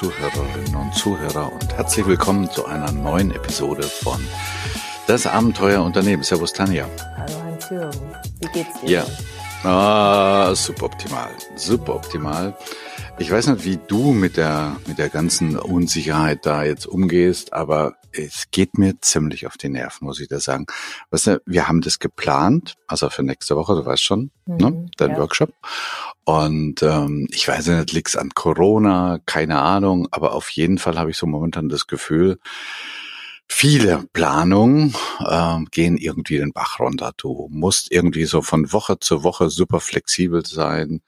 Zuhörerinnen und Zuhörer und herzlich willkommen zu einer neuen Episode von Das Abenteuer Unternehmen. Servus Tanja. Hallo Hans-Jürgen, wie geht's dir? Ja, ah, super optimal, super optimal. Ich weiß nicht, wie du mit der, mit der ganzen Unsicherheit da jetzt umgehst, aber es geht mir ziemlich auf die Nerven, muss ich da sagen. Weißt du, wir haben das geplant, also für nächste Woche, du weißt schon, ne, mhm, ne, dein ja. Workshop. Und ähm, ich weiß nicht, liegt's an Corona, keine Ahnung, aber auf jeden Fall habe ich so momentan das Gefühl, viele Planungen äh, gehen irgendwie den Bach runter. Du musst irgendwie so von Woche zu Woche super flexibel sein.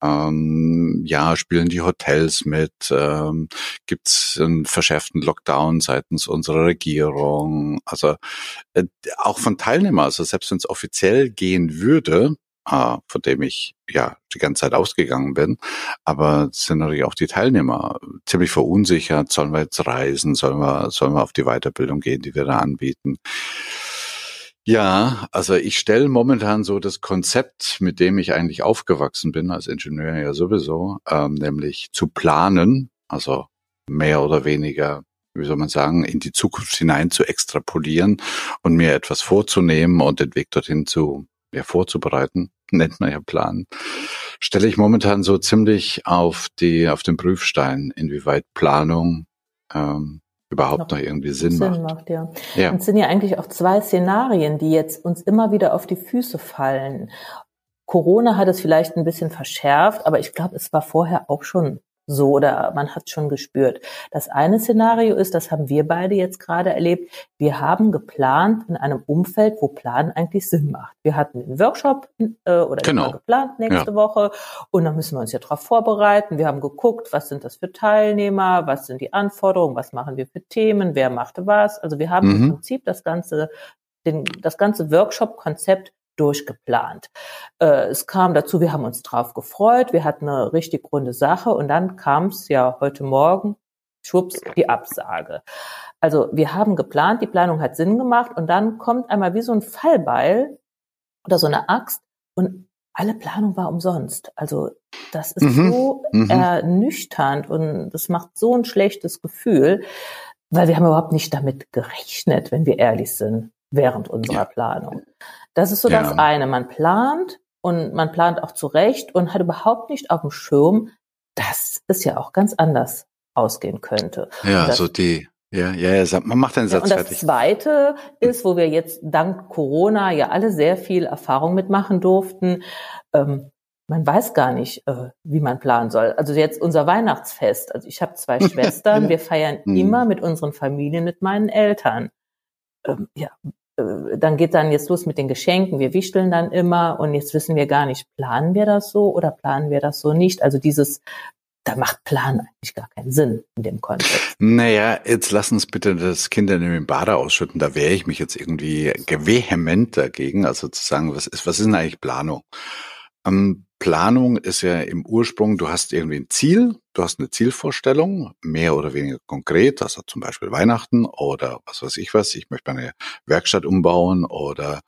Ähm, ja, spielen die Hotels mit? Ähm, Gibt es einen verschärften Lockdown seitens unserer Regierung? Also äh, auch von Teilnehmern, also selbst wenn es offiziell gehen würde, von dem ich ja die ganze Zeit ausgegangen bin. Aber es sind natürlich auch die Teilnehmer ziemlich verunsichert. Sollen wir jetzt reisen? Sollen wir, sollen wir auf die Weiterbildung gehen, die wir da anbieten? Ja, also ich stelle momentan so das Konzept, mit dem ich eigentlich aufgewachsen bin, als Ingenieur ja sowieso, ähm, nämlich zu planen, also mehr oder weniger wie soll man sagen, in die Zukunft hinein zu extrapolieren und mir etwas vorzunehmen und den Weg dorthin zu ja, vorzubereiten, nennt man ja Plan, stelle ich momentan so ziemlich auf die, auf den Prüfstein, inwieweit Planung ähm, überhaupt noch, noch irgendwie Sinn, Sinn macht. macht ja. ja. Und es sind ja eigentlich auch zwei Szenarien, die jetzt uns immer wieder auf die Füße fallen. Corona hat es vielleicht ein bisschen verschärft, aber ich glaube, es war vorher auch schon so oder man hat schon gespürt. Das eine Szenario ist, das haben wir beide jetzt gerade erlebt, wir haben geplant in einem Umfeld, wo Planen eigentlich Sinn macht. Wir hatten einen Workshop äh, oder genau. geplant nächste ja. Woche und dann müssen wir uns ja darauf vorbereiten. Wir haben geguckt, was sind das für Teilnehmer, was sind die Anforderungen, was machen wir für Themen, wer macht was. Also wir haben mhm. im Prinzip das ganze, den, das ganze Workshop-Konzept durchgeplant. Äh, es kam dazu, wir haben uns drauf gefreut, wir hatten eine richtig runde Sache und dann kam es ja heute Morgen, schwupps, die Absage. Also wir haben geplant, die Planung hat Sinn gemacht und dann kommt einmal wie so ein Fallbeil oder so eine Axt und alle Planung war umsonst. Also das ist mhm. so mhm. ernüchternd und das macht so ein schlechtes Gefühl, weil wir haben überhaupt nicht damit gerechnet, wenn wir ehrlich sind, während unserer ja. Planung. Das ist so ja. das eine. Man plant und man plant auch zurecht und hat überhaupt nicht auf dem Schirm, dass es ja auch ganz anders ausgehen könnte. Ja, das, so die, ja, ja, ja, man macht den Satz ja, und fertig. das zweite ist, wo wir jetzt dank Corona ja alle sehr viel Erfahrung mitmachen durften. Ähm, man weiß gar nicht, äh, wie man planen soll. Also jetzt unser Weihnachtsfest. Also ich habe zwei Schwestern. Wir feiern mhm. immer mit unseren Familien, mit meinen Eltern. Ähm, ja, dann geht dann jetzt los mit den Geschenken. Wir wichteln dann immer und jetzt wissen wir gar nicht, planen wir das so oder planen wir das so nicht? Also dieses, da macht Plan eigentlich gar keinen Sinn in dem Kontext. Naja, jetzt lass uns bitte das Kind in den Bade ausschütten. Da wehre ich mich jetzt irgendwie vehement dagegen. Also zu sagen, was ist, was ist denn eigentlich Planung? Ähm, Planung ist ja im Ursprung, du hast irgendwie ein Ziel, du hast eine Zielvorstellung, mehr oder weniger konkret, also zum Beispiel Weihnachten oder was weiß ich was, ich möchte meine Werkstatt umbauen oder,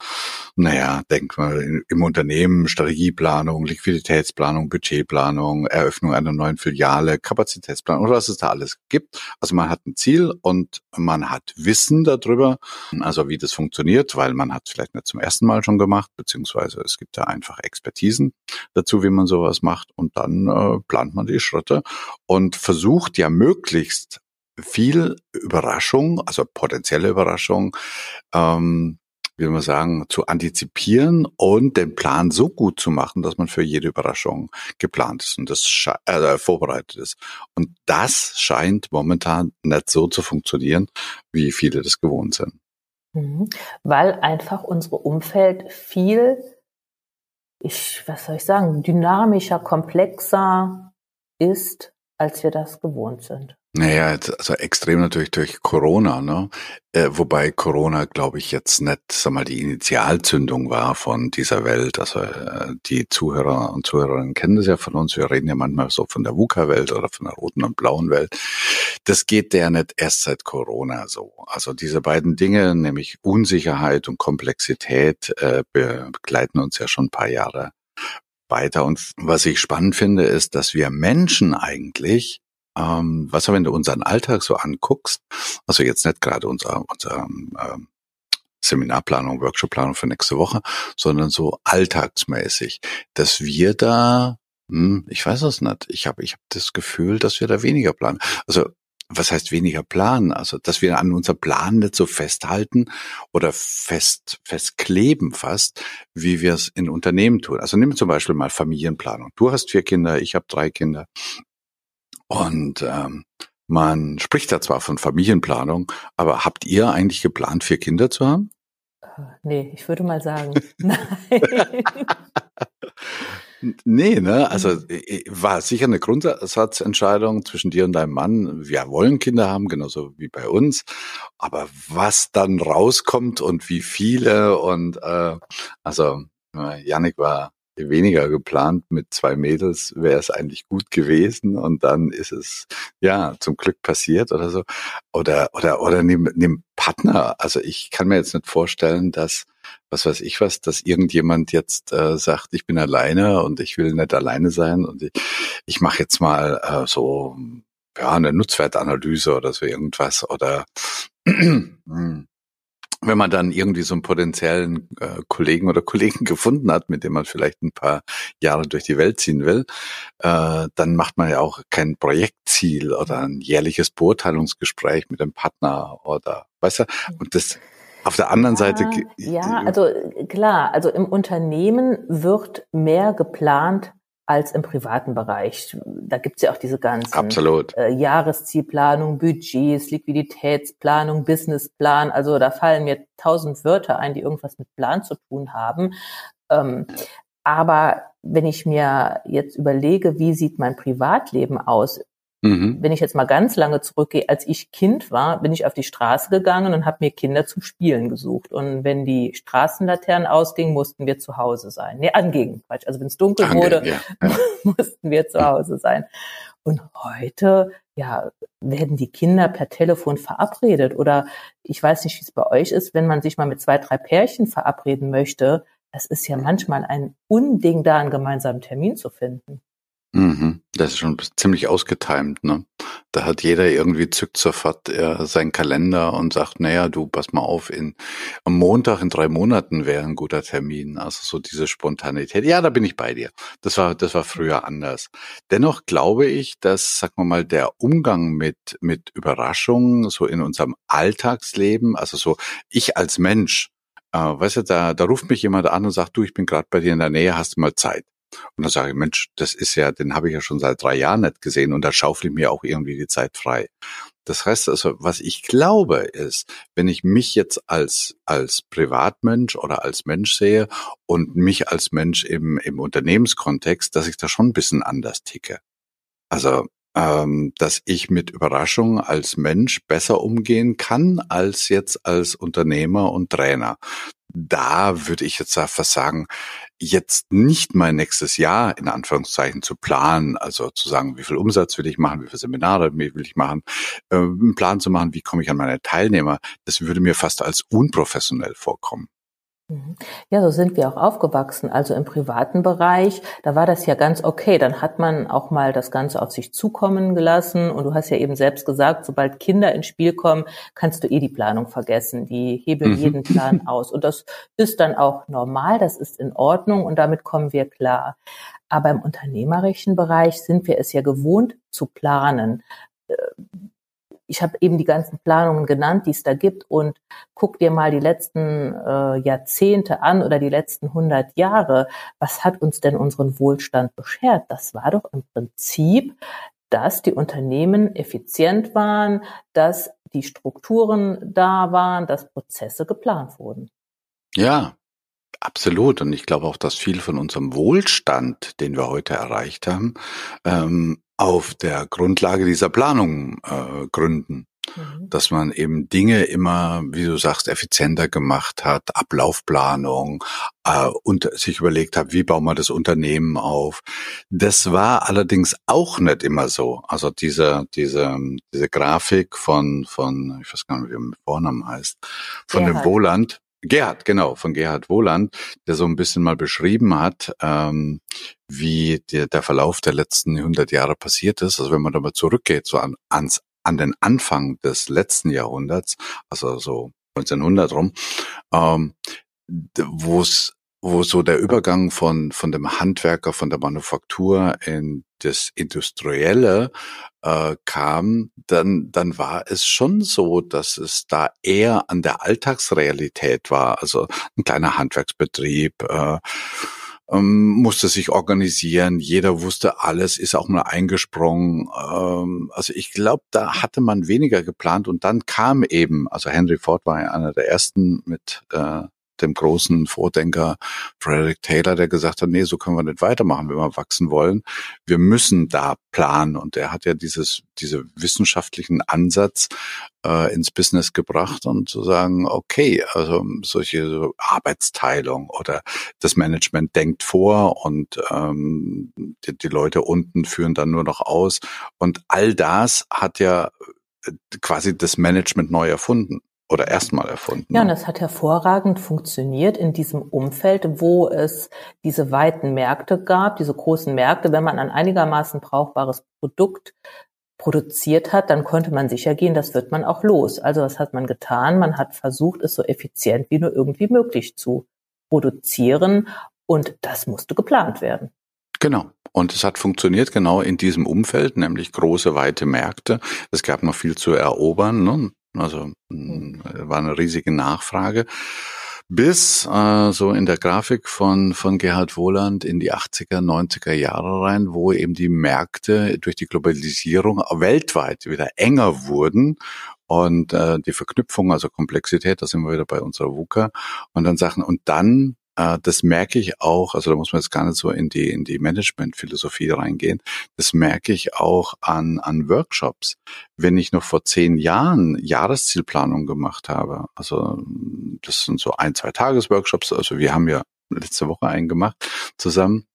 naja, denk mal im Unternehmen Strategieplanung, Liquiditätsplanung, Budgetplanung, Eröffnung einer neuen Filiale, Kapazitätsplanung oder was es da alles gibt. Also man hat ein Ziel und man hat Wissen darüber, also wie das funktioniert, weil man hat vielleicht nicht zum ersten Mal schon gemacht, beziehungsweise es gibt da einfach Expertisen dazu, wie man sowas macht und dann äh, plant man die Schritte und versucht ja möglichst viel Überraschung, also potenzielle Überraschung, ähm, wie man sagen, zu antizipieren und den Plan so gut zu machen, dass man für jede Überraschung geplant ist und das äh, vorbereitet ist. Und das scheint momentan nicht so zu funktionieren, wie viele das gewohnt sind. Mhm. Weil einfach unsere Umfeld viel, ich, was soll ich sagen, dynamischer, komplexer ist, als wir das gewohnt sind. Naja, also extrem natürlich durch Corona, ne? Äh, wobei Corona, glaube ich, jetzt nicht, sag mal, die Initialzündung war von dieser Welt. Also äh, die Zuhörer und Zuhörerinnen kennen das ja von uns. Wir reden ja manchmal so von der VUCA-Welt oder von der roten und blauen Welt. Das geht der nicht erst seit Corona so. Also diese beiden Dinge, nämlich Unsicherheit und Komplexität, äh, begleiten uns ja schon ein paar Jahre weiter. Und was ich spannend finde, ist, dass wir Menschen eigentlich ähm, was wenn du unseren Alltag so anguckst, also jetzt nicht gerade unser, unser ähm, Seminarplanung, Workshopplanung für nächste Woche, sondern so alltagsmäßig, dass wir da, hm, ich weiß es nicht, ich habe ich hab das Gefühl, dass wir da weniger planen. Also was heißt weniger planen? Also, dass wir an unser Plan nicht so festhalten oder fest, festkleben fast, wie wir es in Unternehmen tun. Also nimm zum Beispiel mal Familienplanung. Du hast vier Kinder, ich habe drei Kinder. Und ähm, man spricht da zwar von Familienplanung, aber habt ihr eigentlich geplant, vier Kinder zu haben? Nee, ich würde mal sagen, nein. Nee, ne? Also war sicher eine Grundsatzentscheidung zwischen dir und deinem Mann. Wir wollen Kinder haben, genauso wie bei uns. Aber was dann rauskommt und wie viele und äh, also Janik war weniger geplant mit zwei Mädels, wäre es eigentlich gut gewesen und dann ist es ja zum Glück passiert oder so. Oder oder oder nimm, nimm Partner. Also ich kann mir jetzt nicht vorstellen, dass was weiß ich was, dass irgendjemand jetzt äh, sagt, ich bin alleine und ich will nicht alleine sein und ich, ich mache jetzt mal äh, so ja eine Nutzwertanalyse oder so irgendwas oder wenn man dann irgendwie so einen potenziellen äh, Kollegen oder Kollegen gefunden hat, mit dem man vielleicht ein paar Jahre durch die Welt ziehen will, äh, dann macht man ja auch kein Projektziel oder ein jährliches Beurteilungsgespräch mit dem Partner oder weißt du, und das auf der anderen ja, Seite. Ja, also klar, also im Unternehmen wird mehr geplant als im privaten Bereich. Da gibt's ja auch diese ganzen Absolut. Äh, Jahreszielplanung, Budgets, Liquiditätsplanung, Businessplan. Also da fallen mir tausend Wörter ein, die irgendwas mit Plan zu tun haben. Ähm, aber wenn ich mir jetzt überlege, wie sieht mein Privatleben aus, Mhm. Wenn ich jetzt mal ganz lange zurückgehe, als ich Kind war, bin ich auf die Straße gegangen und habe mir Kinder zum Spielen gesucht. Und wenn die Straßenlaternen ausgingen, mussten wir zu Hause sein. Nee, angingen, Quatsch. Also wenn es dunkel Angehen, wurde, ja. mussten wir zu Hause sein. Und heute, ja, werden die Kinder per Telefon verabredet. Oder ich weiß nicht, wie es bei euch ist, wenn man sich mal mit zwei, drei Pärchen verabreden möchte. Das ist ja manchmal ein Unding, da einen gemeinsamen Termin zu finden. Mhm. Das ist schon ziemlich ausgetimt, ne? Da hat jeder irgendwie zückt sofort äh, seinen Kalender und sagt, naja, du, pass mal auf, in, am Montag in drei Monaten wäre ein guter Termin. Also so diese Spontanität. Ja, da bin ich bei dir. Das war, das war früher anders. Dennoch glaube ich, dass, sag mal mal, der Umgang mit, mit Überraschungen so in unserem Alltagsleben, also so ich als Mensch, äh, weißt du, da, da ruft mich jemand an und sagt, du, ich bin gerade bei dir in der Nähe, hast du mal Zeit? Und dann sage ich, Mensch, das ist ja, den habe ich ja schon seit drei Jahren nicht gesehen und da schaufel ich mir auch irgendwie die Zeit frei. Das heißt also, was ich glaube ist, wenn ich mich jetzt als, als Privatmensch oder als Mensch sehe und mich als Mensch im, im Unternehmenskontext, dass ich da schon ein bisschen anders ticke. Also, ähm, dass ich mit Überraschungen als Mensch besser umgehen kann als jetzt als Unternehmer und Trainer da würde ich jetzt fast sagen, jetzt nicht mein nächstes Jahr in Anführungszeichen zu planen, also zu sagen, wie viel Umsatz will ich machen, wie viele Seminare will ich machen, äh, einen Plan zu machen, wie komme ich an meine Teilnehmer, das würde mir fast als unprofessionell vorkommen. Ja, so sind wir auch aufgewachsen. Also im privaten Bereich, da war das ja ganz okay. Dann hat man auch mal das Ganze auf sich zukommen gelassen. Und du hast ja eben selbst gesagt, sobald Kinder ins Spiel kommen, kannst du eh die Planung vergessen. Die hebeln mhm. jeden Plan aus. Und das ist dann auch normal, das ist in Ordnung und damit kommen wir klar. Aber im unternehmerischen Bereich sind wir es ja gewohnt zu planen äh, ich habe eben die ganzen Planungen genannt, die es da gibt und guck dir mal die letzten äh, Jahrzehnte an oder die letzten 100 Jahre. Was hat uns denn unseren Wohlstand beschert? Das war doch im Prinzip, dass die Unternehmen effizient waren, dass die Strukturen da waren, dass Prozesse geplant wurden. Ja, Absolut. Und ich glaube auch, dass viel von unserem Wohlstand, den wir heute erreicht haben, ähm, auf der Grundlage dieser Planung äh, gründen. Mhm. Dass man eben Dinge immer, wie du sagst, effizienter gemacht hat, Ablaufplanung äh, und sich überlegt hat, wie bauen wir das Unternehmen auf. Das war allerdings auch nicht immer so. Also diese, diese, diese Grafik von, von, ich weiß gar nicht, wie mit Vornamen heißt, von Gerhard. dem Wohland, Gerhard, genau, von Gerhard Wohland, der so ein bisschen mal beschrieben hat, ähm, wie der, der Verlauf der letzten 100 Jahre passiert ist. Also wenn man da mal zurückgeht, so an, ans, an den Anfang des letzten Jahrhunderts, also so 1900 rum, ähm, wo es wo so der Übergang von, von dem Handwerker, von der Manufaktur in das Industrielle äh, kam, dann, dann war es schon so, dass es da eher an der Alltagsrealität war. Also ein kleiner Handwerksbetrieb, äh, ähm, musste sich organisieren, jeder wusste alles, ist auch mal eingesprungen. Ähm, also ich glaube, da hatte man weniger geplant und dann kam eben, also Henry Ford war einer der ersten mit äh, dem großen Vordenker Frederick Taylor, der gesagt hat, nee, so können wir nicht weitermachen, wenn wir wachsen wollen. Wir müssen da planen. Und er hat ja dieses, diese wissenschaftlichen Ansatz äh, ins Business gebracht und zu sagen, okay, also solche so Arbeitsteilung oder das Management denkt vor und ähm, die, die Leute unten führen dann nur noch aus. Und all das hat ja quasi das Management neu erfunden oder erstmal erfunden. Ja, und das hat hervorragend funktioniert in diesem Umfeld, wo es diese weiten Märkte gab, diese großen Märkte. Wenn man ein einigermaßen brauchbares Produkt produziert hat, dann konnte man sicher gehen, das wird man auch los. Also was hat man getan? Man hat versucht, es so effizient wie nur irgendwie möglich zu produzieren und das musste geplant werden. Genau. Und es hat funktioniert genau in diesem Umfeld, nämlich große, weite Märkte. Es gab noch viel zu erobern. Ne? Also hm, war eine riesige Nachfrage. Bis äh, so in der Grafik von, von Gerhard Wohland in die 80er, 90er Jahre rein, wo eben die Märkte durch die Globalisierung weltweit wieder enger wurden und äh, die Verknüpfung, also Komplexität, da sind wir wieder bei unserer VUCA und dann Sachen und dann das merke ich auch, also da muss man jetzt gar nicht so in die, in die Management-Philosophie reingehen, das merke ich auch an, an Workshops. Wenn ich noch vor zehn Jahren Jahreszielplanung gemacht habe, also das sind so ein, zwei Tagesworkshops, also wir haben ja letzte Woche einen gemacht zusammen,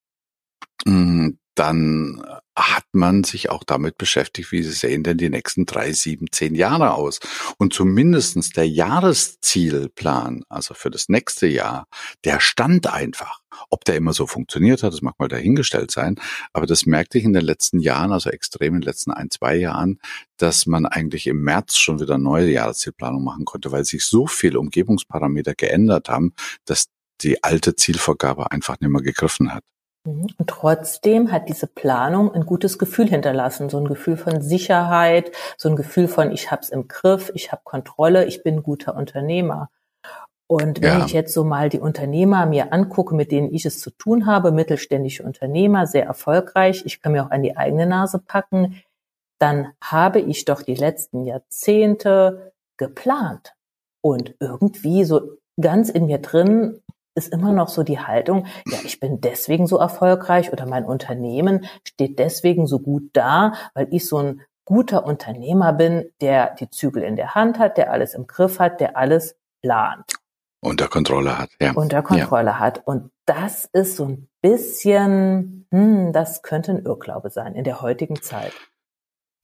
mm, dann hat man sich auch damit beschäftigt, wie sehen denn die nächsten drei, sieben, zehn Jahre aus. Und zumindestens der Jahreszielplan, also für das nächste Jahr, der stand einfach. Ob der immer so funktioniert hat, das mag mal dahingestellt sein. Aber das merkte ich in den letzten Jahren, also extrem in den letzten ein, zwei Jahren, dass man eigentlich im März schon wieder neue Jahreszielplanung machen konnte, weil sich so viele Umgebungsparameter geändert haben, dass die alte Zielvorgabe einfach nicht mehr gegriffen hat. Mhm. Und trotzdem hat diese Planung ein gutes Gefühl hinterlassen, so ein Gefühl von Sicherheit, so ein Gefühl von ich hab's im Griff, ich habe Kontrolle, ich bin ein guter Unternehmer. Und wenn ja. ich jetzt so mal die Unternehmer mir angucke, mit denen ich es zu tun habe, mittelständische Unternehmer, sehr erfolgreich, ich kann mir auch an die eigene Nase packen, dann habe ich doch die letzten Jahrzehnte geplant. Und irgendwie so ganz in mir drin ist immer noch so die Haltung, ja, ich bin deswegen so erfolgreich oder mein Unternehmen steht deswegen so gut da, weil ich so ein guter Unternehmer bin, der die Zügel in der Hand hat, der alles im Griff hat, der alles plant. Unter Kontrolle hat, ja. Unter Kontrolle ja. hat. Und das ist so ein bisschen, hm, das könnte ein Irrglaube sein in der heutigen Zeit.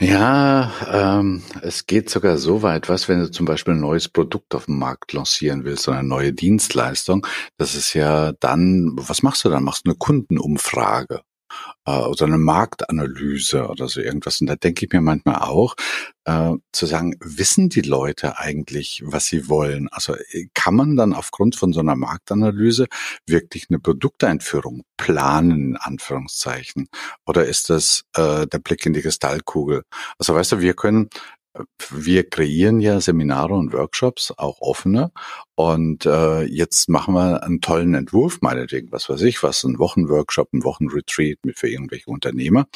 Ja, ähm, es geht sogar so weit, was, wenn du zum Beispiel ein neues Produkt auf dem Markt lancieren willst oder eine neue Dienstleistung, das ist ja dann, was machst du dann? Machst du eine Kundenumfrage äh, oder eine Marktanalyse oder so irgendwas. Und da denke ich mir manchmal auch, äh, zu sagen, wissen die Leute eigentlich, was sie wollen? Also äh, kann man dann aufgrund von so einer Marktanalyse wirklich eine Produkteinführung planen, in Anführungszeichen? Oder ist das äh, der Blick in die Kristallkugel? Also weißt du, wir können wir kreieren ja Seminare und Workshops, auch offene. Und äh, jetzt machen wir einen tollen Entwurf, meinetwegen, was weiß ich, was, ein Wochenworkshop, ein Wochenretreat mit für irgendwelche Unternehmer.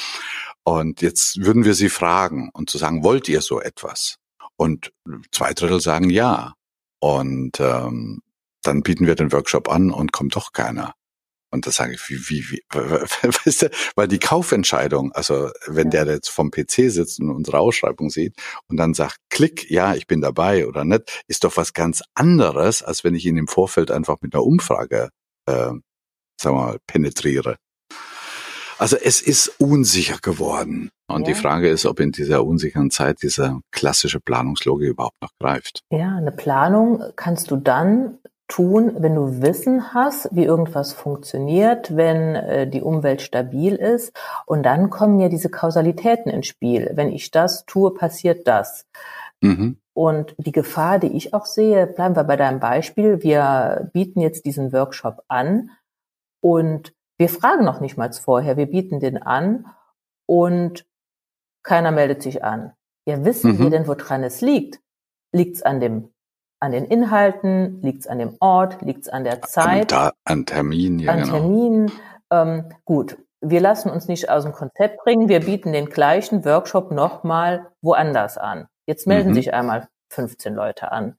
Und jetzt würden wir sie fragen und zu sagen, wollt ihr so etwas? Und zwei Drittel sagen ja. Und ähm, dann bieten wir den Workshop an und kommt doch keiner. Und da sage ich, wie, wie, wie, weißt du, weil die Kaufentscheidung, also wenn der jetzt vom PC sitzt und unsere Ausschreibung sieht und dann sagt, klick, ja, ich bin dabei oder nicht, ist doch was ganz anderes, als wenn ich ihn im Vorfeld einfach mit einer Umfrage, äh, sagen wir mal, penetriere. Also es ist unsicher geworden. Und ja. die Frage ist, ob in dieser unsicheren Zeit diese klassische Planungslogik überhaupt noch greift. Ja, eine Planung kannst du dann tun, wenn du Wissen hast, wie irgendwas funktioniert, wenn äh, die Umwelt stabil ist. Und dann kommen ja diese Kausalitäten ins Spiel. Wenn ich das tue, passiert das. Mhm. Und die Gefahr, die ich auch sehe, bleiben wir bei deinem Beispiel. Wir bieten jetzt diesen Workshop an und wir fragen noch nicht mal vorher. Wir bieten den an und keiner meldet sich an. Ja, wissen mhm. wir denn, woran es liegt? Liegt es an dem an den Inhalten, liegt es an dem Ort, liegt es an der Zeit? An, an Terminen, ja, An genau. Terminen. Ähm, gut, wir lassen uns nicht aus dem Konzept bringen. Wir bieten den gleichen Workshop nochmal woanders an. Jetzt melden mhm. sich einmal 15 Leute an.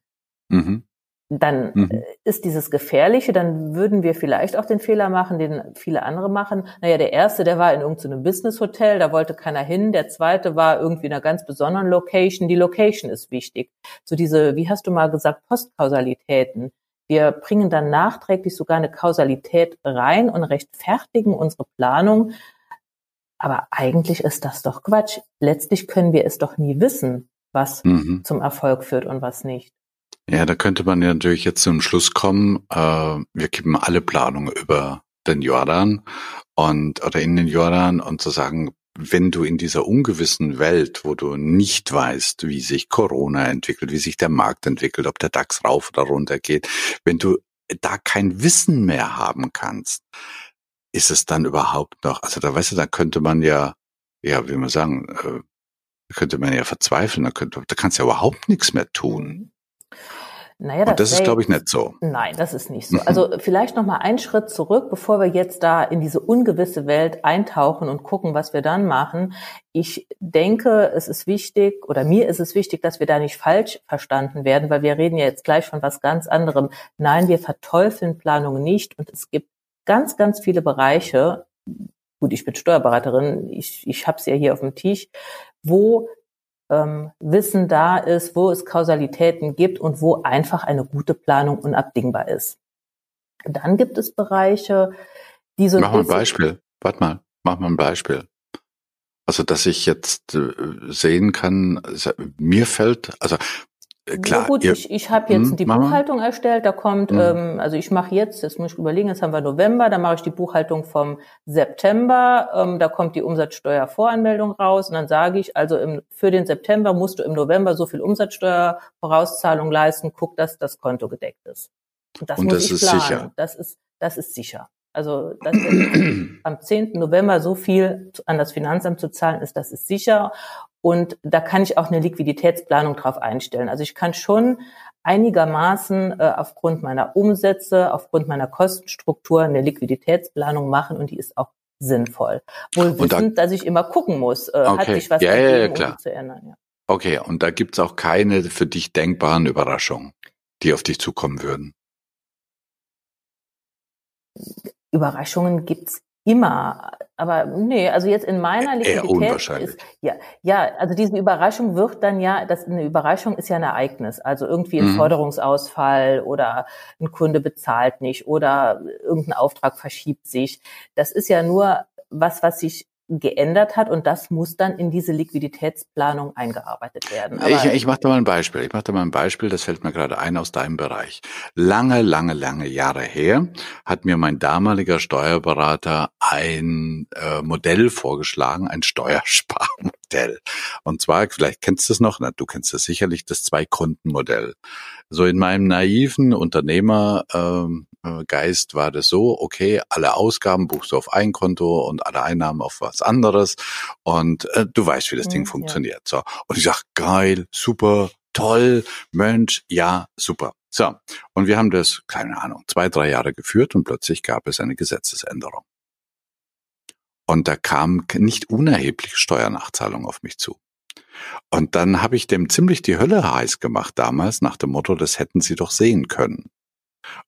Mhm dann mhm. Äh, ist dieses Gefährliche, dann würden wir vielleicht auch den Fehler machen, den viele andere machen. Naja, der erste, der war in irgendeinem Business-Hotel, da wollte keiner hin. Der zweite war irgendwie in einer ganz besonderen Location. Die Location ist wichtig. So diese, wie hast du mal gesagt, Postkausalitäten. Wir bringen dann nachträglich sogar eine Kausalität rein und rechtfertigen unsere Planung. Aber eigentlich ist das doch Quatsch. Letztlich können wir es doch nie wissen, was mhm. zum Erfolg führt und was nicht. Ja, da könnte man ja natürlich jetzt zum Schluss kommen, äh, wir kippen alle Planungen über den Jordan und oder in den Jordan und zu sagen, wenn du in dieser ungewissen Welt, wo du nicht weißt, wie sich Corona entwickelt, wie sich der Markt entwickelt, ob der DAX rauf oder runter geht, wenn du da kein Wissen mehr haben kannst, ist es dann überhaupt noch, also da weißt du, da könnte man ja, ja, wie man sagen, äh, könnte man ja verzweifeln, da, könnte, da kannst du ja überhaupt nichts mehr tun. Naja, das, Und das ist, glaube ich, nicht so. Nein, das ist nicht so. Also vielleicht noch mal einen Schritt zurück, bevor wir jetzt da in diese ungewisse Welt eintauchen und gucken, was wir dann machen. Ich denke, es ist wichtig oder mir ist es wichtig, dass wir da nicht falsch verstanden werden, weil wir reden ja jetzt gleich von was ganz anderem. Nein, wir verteufeln Planung nicht und es gibt ganz, ganz viele Bereiche. Gut, ich bin Steuerberaterin, ich, ich habe es ja hier auf dem Tisch, wo ähm, Wissen da ist, wo es Kausalitäten gibt und wo einfach eine gute Planung unabdingbar ist. Dann gibt es Bereiche, die so. Mach mal ein Beispiel. Warte mal, mach mal ein Beispiel. Also, dass ich jetzt äh, sehen kann, mir fällt, also klar. Ja gut, ihr, ich, ich habe jetzt hm, die? Buchhaltung erstellt. Da kommt, hm. ähm, also ich mache jetzt, jetzt muss ich überlegen, jetzt haben wir November, da mache ich die Buchhaltung vom September. Ähm, da kommt die Umsatzsteuervoranmeldung raus und dann sage ich, also im, für den September musst du im November so viel Umsatzsteuervorauszahlung leisten. Guck, dass das Konto gedeckt ist. Und das, und muss das ich ist planen. sicher. Das ist, das ist sicher. Also dass am 10. November so viel an das Finanzamt zu zahlen ist, das ist sicher. Und da kann ich auch eine Liquiditätsplanung drauf einstellen. Also ich kann schon einigermaßen äh, aufgrund meiner Umsätze, aufgrund meiner Kostenstruktur eine Liquiditätsplanung machen und die ist auch sinnvoll. Wohl wissend, da, dass ich immer gucken muss, äh, okay. hat sich was ja, ja, ja, klar. Um zu ändern. Ja. Okay, und da gibt's auch keine für dich denkbaren Überraschungen, die auf dich zukommen würden. Überraschungen gibt's immer. Aber nee, also jetzt in meiner Liquidität ist ja ja, also diese Überraschung wird dann ja, das eine Überraschung ist ja ein Ereignis, also irgendwie ein mhm. Forderungsausfall oder ein Kunde bezahlt nicht oder irgendein Auftrag verschiebt sich. Das ist ja nur was, was sich geändert hat und das muss dann in diese Liquiditätsplanung eingearbeitet werden. Aber ich ich mache da mal ein Beispiel. Ich mache da mal ein Beispiel, das fällt mir gerade ein aus deinem Bereich. Lange, lange, lange Jahre her hat mir mein damaliger Steuerberater ein äh, Modell vorgeschlagen, ein Steuersparmodell. Und zwar, vielleicht kennst du es noch, na, du kennst es sicherlich, das Zwei-Konten-Modell. So in meinem naiven Unternehmer ähm, äh, Geist war das so, okay, alle Ausgaben buchst du auf ein Konto und alle Einnahmen auf was anderes und äh, du weißt, wie das Ding mhm, funktioniert. So und ich sag geil, super, toll, Mensch, ja, super. So und wir haben das keine Ahnung zwei drei Jahre geführt und plötzlich gab es eine Gesetzesänderung und da kam nicht unerhebliche Steuernachzahlung auf mich zu. Und dann habe ich dem ziemlich die Hölle heiß gemacht damals nach dem Motto, das hätten Sie doch sehen können.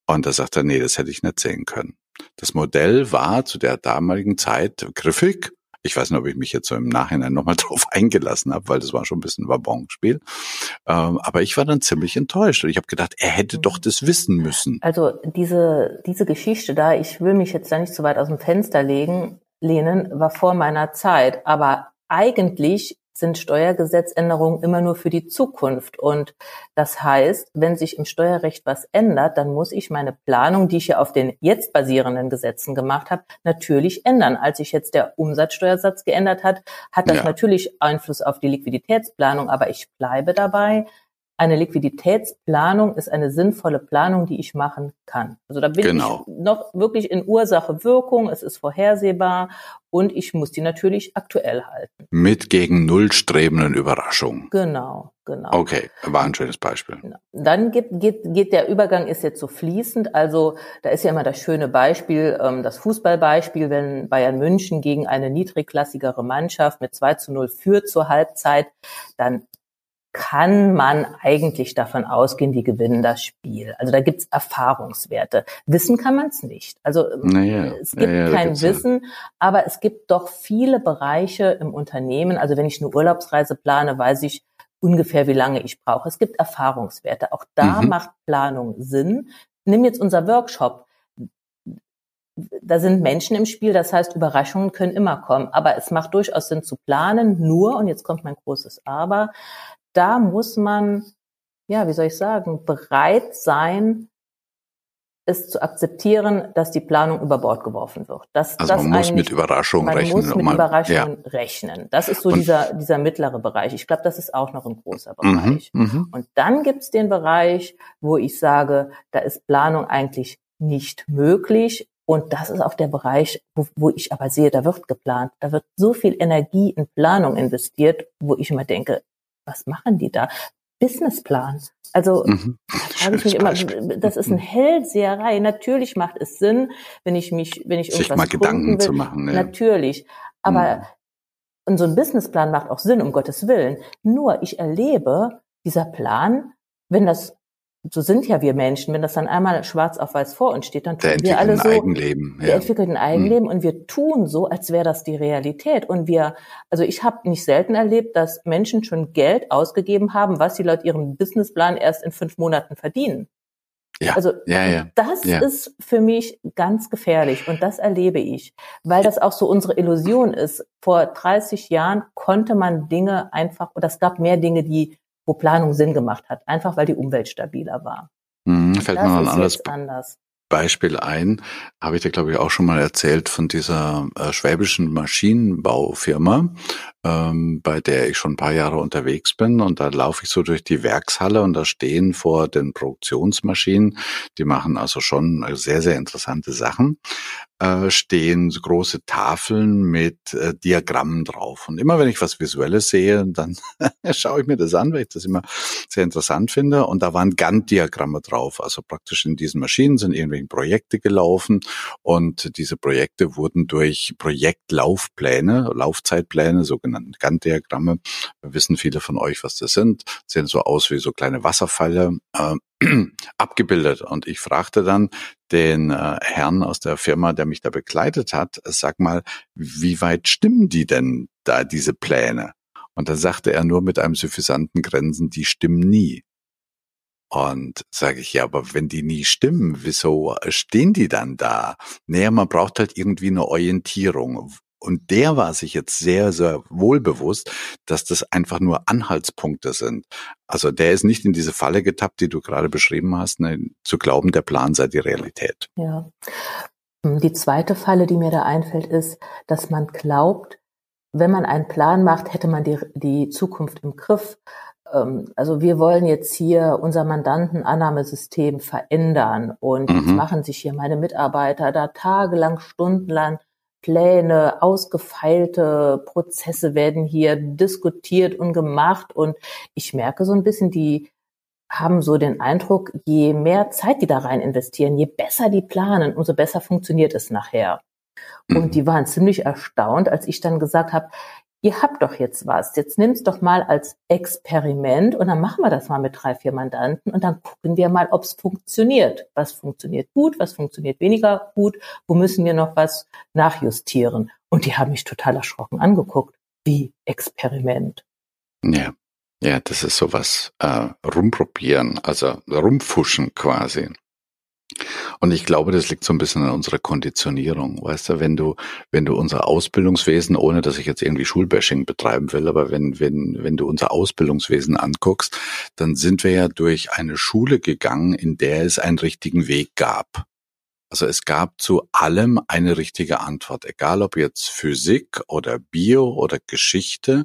Und da sagt er, nee, das hätte ich nicht sehen können. Das Modell war zu der damaligen Zeit griffig. Ich weiß nicht, ob ich mich jetzt so im Nachhinein nochmal drauf eingelassen habe, weil das war schon ein bisschen ein Wabonspiel. Ähm, aber ich war dann ziemlich enttäuscht und ich habe gedacht, er hätte doch das wissen müssen. Also diese, diese Geschichte da, ich will mich jetzt da nicht so weit aus dem Fenster legen, lehnen, war vor meiner Zeit. Aber eigentlich sind Steuergesetzänderungen immer nur für die Zukunft. Und das heißt, wenn sich im Steuerrecht was ändert, dann muss ich meine Planung, die ich ja auf den jetzt basierenden Gesetzen gemacht habe, natürlich ändern. Als sich jetzt der Umsatzsteuersatz geändert hat, hat das ja. natürlich Einfluss auf die Liquiditätsplanung, aber ich bleibe dabei, eine Liquiditätsplanung ist eine sinnvolle Planung, die ich machen kann. Also da bin genau. ich noch wirklich in Ursache Wirkung, es ist vorhersehbar und ich muss die natürlich aktuell halten. Mit gegen Null strebenden Überraschungen. Genau, genau. Okay, war ein schönes Beispiel. Genau. Dann geht, geht, geht der Übergang ist jetzt so fließend. Also da ist ja immer das schöne Beispiel, ähm, das Fußballbeispiel, wenn Bayern München gegen eine niedrigklassigere Mannschaft mit 2 zu 0 führt zur Halbzeit, dann kann man eigentlich davon ausgehen, die gewinnen das Spiel. Also da gibt's Erfahrungswerte. Wissen kann man es nicht. Also naja, es gibt naja, kein Wissen, ja. aber es gibt doch viele Bereiche im Unternehmen. Also wenn ich eine Urlaubsreise plane, weiß ich ungefähr, wie lange ich brauche. Es gibt Erfahrungswerte. Auch da mhm. macht Planung Sinn. Nimm jetzt unser Workshop da sind Menschen im Spiel, das heißt, Überraschungen können immer kommen. Aber es macht durchaus Sinn zu planen, nur, und jetzt kommt mein großes Aber, da muss man, ja, wie soll ich sagen, bereit sein, es zu akzeptieren, dass die Planung über Bord geworfen wird. Dass, also man muss mit Überraschungen rechnen. Man muss mit Überraschungen ja. rechnen. Das ist so dieser, dieser mittlere Bereich. Ich glaube, das ist auch noch ein großer mhm, Bereich. Mhm, Und dann gibt's den Bereich, wo ich sage, da ist Planung eigentlich nicht möglich. Und das ist auch der Bereich, wo, wo ich aber sehe, da wird geplant. Da wird so viel Energie in Planung investiert, wo ich immer denke, was machen die da? Businessplan. Also mhm. frage ich mich immer, das ist eine Hellseherei. Natürlich macht es Sinn, wenn ich mich, wenn ich irgendwas Sich mal Gedanken will. zu machen. Ja. Natürlich. Aber mhm. und so ein Businessplan macht auch Sinn, um Gottes Willen. Nur ich erlebe, dieser Plan, wenn das so sind ja wir Menschen. Wenn das dann einmal schwarz auf weiß vor uns steht, dann tun wir alle so. Eigenleben, ja. Wir entwickeln ein Eigenleben mhm. und wir tun so, als wäre das die Realität. Und wir, also ich habe nicht selten erlebt, dass Menschen schon Geld ausgegeben haben, was sie laut ihrem Businessplan erst in fünf Monaten verdienen. Ja, also ja, ja, das ja. ist für mich ganz gefährlich und das erlebe ich, weil das auch so unsere Illusion ist. Vor 30 Jahren konnte man Dinge einfach, oder es gab mehr Dinge, die wo Planung Sinn gemacht hat, einfach weil die Umwelt stabiler war. Mhm, fällt mir mal anders, anders. Beispiel ein, habe ich dir, glaube ich, auch schon mal erzählt von dieser äh, schwäbischen Maschinenbaufirma, ähm, bei der ich schon ein paar Jahre unterwegs bin. Und da laufe ich so durch die Werkshalle und da stehen vor den Produktionsmaschinen, die machen also schon sehr, sehr interessante Sachen äh, stehen große Tafeln mit äh, Diagrammen drauf. Und immer wenn ich was Visuelles sehe, dann schaue ich mir das an, weil ich das immer sehr interessant finde. Und da waren Gantt-Diagramme drauf. Also praktisch in diesen Maschinen sind irgendwelche Projekte gelaufen und diese Projekte wurden durch Projektlaufpläne, Laufzeitpläne, sogenannte Gantt-Diagramme, wissen viele von euch, was das sind, sehen so aus wie so kleine Wasserfälle, äh, abgebildet. Und ich fragte dann den äh, Herrn aus der Firma, der mich da begleitet hat, sag mal, wie weit stimmen die denn da, diese Pläne? Und dann sagte er nur mit einem suffisanten Grenzen, die stimmen nie. Und sage ich, ja, aber wenn die nie stimmen, wieso stehen die dann da? Naja, man braucht halt irgendwie eine Orientierung. Und der war sich jetzt sehr, sehr wohl bewusst, dass das einfach nur Anhaltspunkte sind. Also der ist nicht in diese Falle getappt, die du gerade beschrieben hast, ne, zu glauben, der Plan sei die Realität. Ja. Die zweite Falle, die mir da einfällt, ist, dass man glaubt, wenn man einen Plan macht, hätte man die, die Zukunft im Griff. Ähm, also wir wollen jetzt hier unser Mandantenannahmesystem verändern und mhm. jetzt machen sich hier meine Mitarbeiter da tagelang, stundenlang Pläne, ausgefeilte Prozesse werden hier diskutiert und gemacht. Und ich merke so ein bisschen, die haben so den Eindruck, je mehr Zeit die da rein investieren, je besser die planen, umso besser funktioniert es nachher. Und mhm. die waren ziemlich erstaunt, als ich dann gesagt habe, ihr habt doch jetzt was, jetzt nimm's doch mal als Experiment und dann machen wir das mal mit drei, vier Mandanten und dann gucken wir mal, ob's funktioniert. Was funktioniert gut, was funktioniert weniger gut, wo müssen wir noch was nachjustieren. Und die haben mich total erschrocken angeguckt. Wie Experiment. Ja, ja, das ist sowas äh, rumprobieren, also rumfuschen quasi. Und ich glaube, das liegt so ein bisschen an unserer Konditionierung. Weißt du, wenn du, wenn du unser Ausbildungswesen, ohne dass ich jetzt irgendwie Schulbashing betreiben will, aber wenn, wenn, wenn du unser Ausbildungswesen anguckst, dann sind wir ja durch eine Schule gegangen, in der es einen richtigen Weg gab. Also es gab zu allem eine richtige Antwort, egal ob jetzt Physik oder Bio oder Geschichte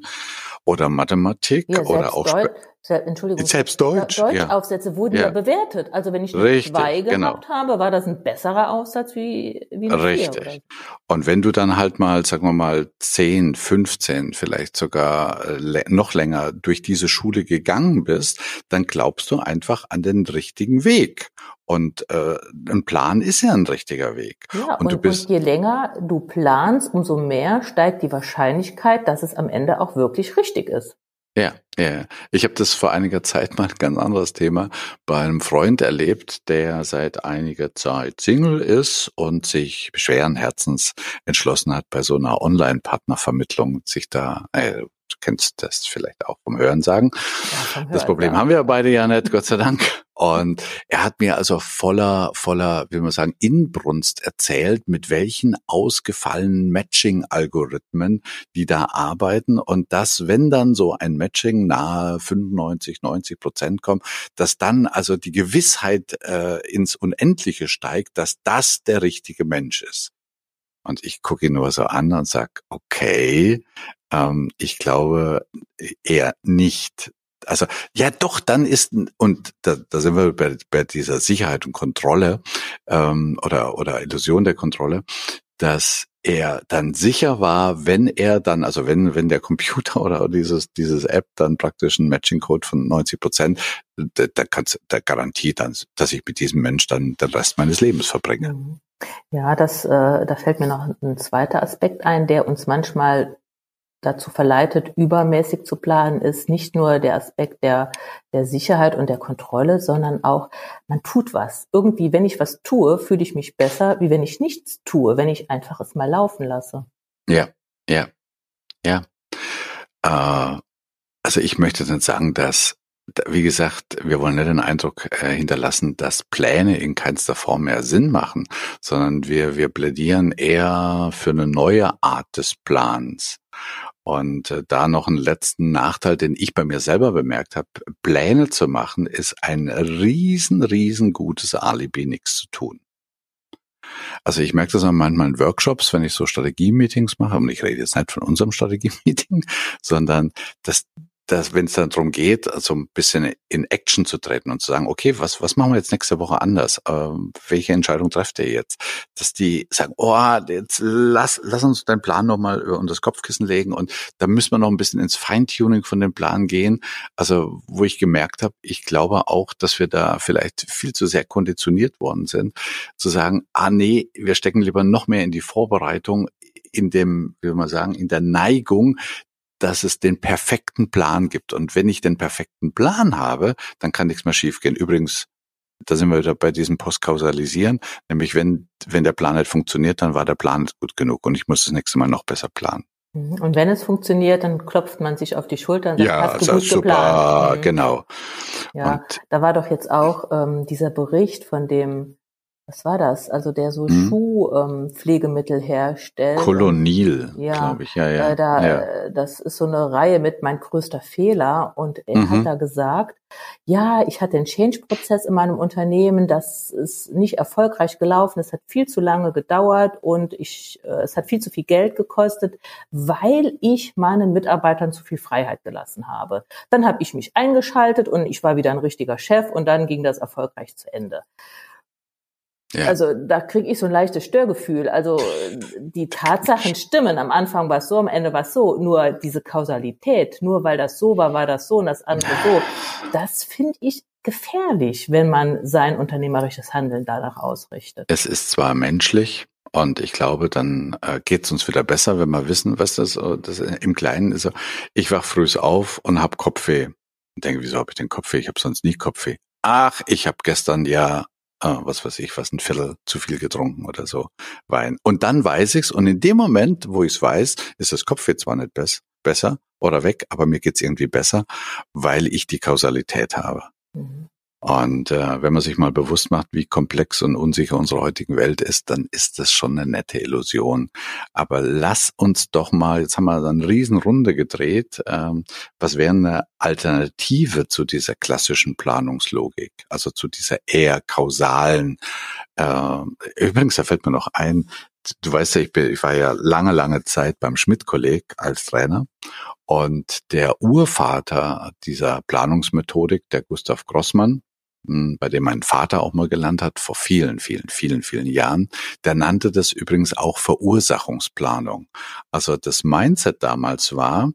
oder Mathematik ja, oder auch Deut Entschuldigung, selbst Deutsch. Deutschaufsätze ja. wurden ja. ja. bewertet. Also wenn ich 2 genau. gehabt genau. habe, war das ein besserer Aufsatz wie, wie eine Richtig. Vier, Und wenn du dann halt mal, sagen wir mal, 10, 15, vielleicht sogar äh, noch länger durch diese Schule gegangen bist, dann glaubst du einfach an den richtigen Weg. Und äh, ein Plan ist ja ein richtiger Weg. Ja, und, und, du bist, und je länger du planst, umso mehr steigt die Wahrscheinlichkeit, dass es am Ende auch wirklich richtig ist. Ja, ja. Ich habe das vor einiger Zeit mal ein ganz anderes Thema bei einem Freund erlebt, der seit einiger Zeit Single ist und sich schweren Herzens entschlossen hat, bei so einer Online-Partnervermittlung sich da äh, du kennst das vielleicht auch vom Hören sagen. Ja, Hören, das Problem ja. haben wir beide ja nicht, Gott sei Dank. Und er hat mir also voller, voller, wie man sagen, Inbrunst erzählt, mit welchen ausgefallenen Matching-Algorithmen die da arbeiten und dass, wenn dann so ein Matching nahe 95, 90 Prozent kommt, dass dann also die Gewissheit äh, ins Unendliche steigt, dass das der richtige Mensch ist. Und ich gucke ihn nur so an und sag, okay, ähm, ich glaube eher nicht. Also ja, doch, dann ist und da, da sind wir bei, bei dieser Sicherheit und Kontrolle ähm, oder oder Illusion der Kontrolle, dass er dann sicher war, wenn er dann, also wenn, wenn der Computer oder dieses, dieses App dann praktisch einen Matching-Code von 90 Prozent, da, da, kannst, da garantiert dann, dass ich mit diesem Mensch dann den Rest meines Lebens verbringe. Mhm. Ja, das, äh, da fällt mir noch ein zweiter Aspekt ein, der uns manchmal dazu verleitet, übermäßig zu planen, ist nicht nur der Aspekt der, der Sicherheit und der Kontrolle, sondern auch, man tut was. Irgendwie, wenn ich was tue, fühle ich mich besser, wie wenn ich nichts tue, wenn ich einfach es mal laufen lasse. Ja, ja, ja. Äh, also ich möchte dann sagen, dass wie gesagt, wir wollen nicht den Eindruck äh, hinterlassen, dass Pläne in keinster Form mehr Sinn machen, sondern wir, wir plädieren eher für eine neue Art des Plans. Und äh, da noch einen letzten Nachteil, den ich bei mir selber bemerkt habe, Pläne zu machen, ist ein riesen, riesen gutes Alibi, nichts zu tun. Also ich merke das an manchmal in Workshops, wenn ich so Strategie-Meetings mache, und ich rede jetzt nicht von unserem Strategie-Meeting, sondern dass dass wenn es dann darum geht, so ein bisschen in Action zu treten und zu sagen, okay, was, was machen wir jetzt nächste Woche anders? Ähm, welche Entscheidung trefft ihr jetzt? Dass die sagen, oh, jetzt lass, lass uns deinen Plan nochmal über das Kopfkissen legen und da müssen wir noch ein bisschen ins Feintuning von dem Plan gehen. Also, wo ich gemerkt habe, ich glaube auch, dass wir da vielleicht viel zu sehr konditioniert worden sind, zu sagen, ah nee, wir stecken lieber noch mehr in die Vorbereitung, in dem, wie man sagen, in der Neigung, dass es den perfekten Plan gibt. Und wenn ich den perfekten Plan habe, dann kann nichts mehr schiefgehen. Übrigens, da sind wir wieder bei diesem Postkausalisieren, nämlich wenn, wenn der Plan nicht funktioniert, dann war der Plan nicht gut genug und ich muss das nächste Mal noch besser planen. Mhm. Und wenn es funktioniert, dann klopft man sich auf die Schulter und sagt, ja, hast du gut super, geplant. Mhm. genau. Ja, und da war doch jetzt auch ähm, dieser Bericht von dem was war das? Also der so hm. Schuhpflegemittel ähm, herstellt. Kolonil, ja, glaube ich, ja, ja. Äh, da, ja. Äh, das ist so eine Reihe mit mein größter Fehler. Und er mhm. hat da gesagt, ja, ich hatte einen Change-Prozess in meinem Unternehmen, das ist nicht erfolgreich gelaufen, es hat viel zu lange gedauert und ich, äh, es hat viel zu viel Geld gekostet, weil ich meinen Mitarbeitern zu viel Freiheit gelassen habe. Dann habe ich mich eingeschaltet und ich war wieder ein richtiger Chef und dann ging das erfolgreich zu Ende. Ja. Also da kriege ich so ein leichtes Störgefühl. Also die Tatsachen stimmen. Am Anfang war es so, am Ende war es so. Nur diese Kausalität, nur weil das so war, war das so und das andere so. Das finde ich gefährlich, wenn man sein unternehmerisches Handeln danach ausrichtet. Es ist zwar menschlich, und ich glaube, dann äh, geht es uns wieder besser, wenn wir wissen, was das, das im Kleinen ist. Ich wach früh auf und hab Kopfweh. Und denke, wieso habe ich den Kopfweh? Ich habe sonst nie Kopfweh. Ach, ich habe gestern ja ah, was weiß ich, was ein Viertel zu viel getrunken oder so Wein. Und dann weiß ich's und in dem Moment, wo ich's weiß, ist das Kopfweh zwar nicht bess besser oder weg, aber mir geht's irgendwie besser, weil ich die Kausalität habe. Mhm. Und äh, wenn man sich mal bewusst macht, wie komplex und unsicher unsere heutige Welt ist, dann ist das schon eine nette Illusion. Aber lass uns doch mal, jetzt haben wir eine Riesenrunde gedreht, ähm, was wäre eine Alternative zu dieser klassischen Planungslogik, also zu dieser eher kausalen. Äh, übrigens, da fällt mir noch ein, du weißt ja, ich, bin, ich war ja lange, lange Zeit beim Schmidt-Kolleg als Trainer und der Urvater dieser Planungsmethodik, der Gustav Grossmann, bei dem mein Vater auch mal gelernt hat, vor vielen, vielen, vielen, vielen Jahren. Der nannte das übrigens auch Verursachungsplanung. Also das Mindset damals war,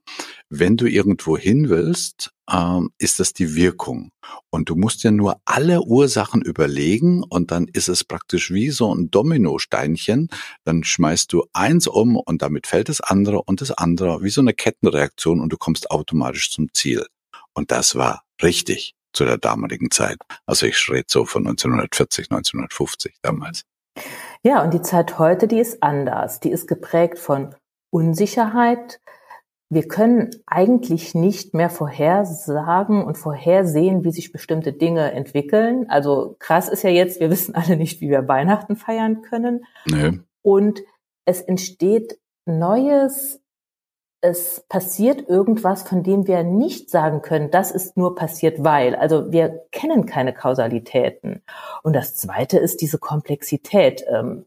wenn du irgendwo hin willst, ähm, ist das die Wirkung. Und du musst ja nur alle Ursachen überlegen und dann ist es praktisch wie so ein Dominosteinchen. Dann schmeißt du eins um und damit fällt das andere und das andere, wie so eine Kettenreaktion und du kommst automatisch zum Ziel. Und das war richtig zu der damaligen Zeit. Also ich rede so von 1940, 1950 damals. Ja, und die Zeit heute, die ist anders. Die ist geprägt von Unsicherheit. Wir können eigentlich nicht mehr vorhersagen und vorhersehen, wie sich bestimmte Dinge entwickeln. Also krass ist ja jetzt, wir wissen alle nicht, wie wir Weihnachten feiern können. Nee. Und es entsteht neues es passiert irgendwas, von dem wir nicht sagen können, das ist nur passiert, weil. Also wir kennen keine Kausalitäten. Und das Zweite ist diese Komplexität. Ähm,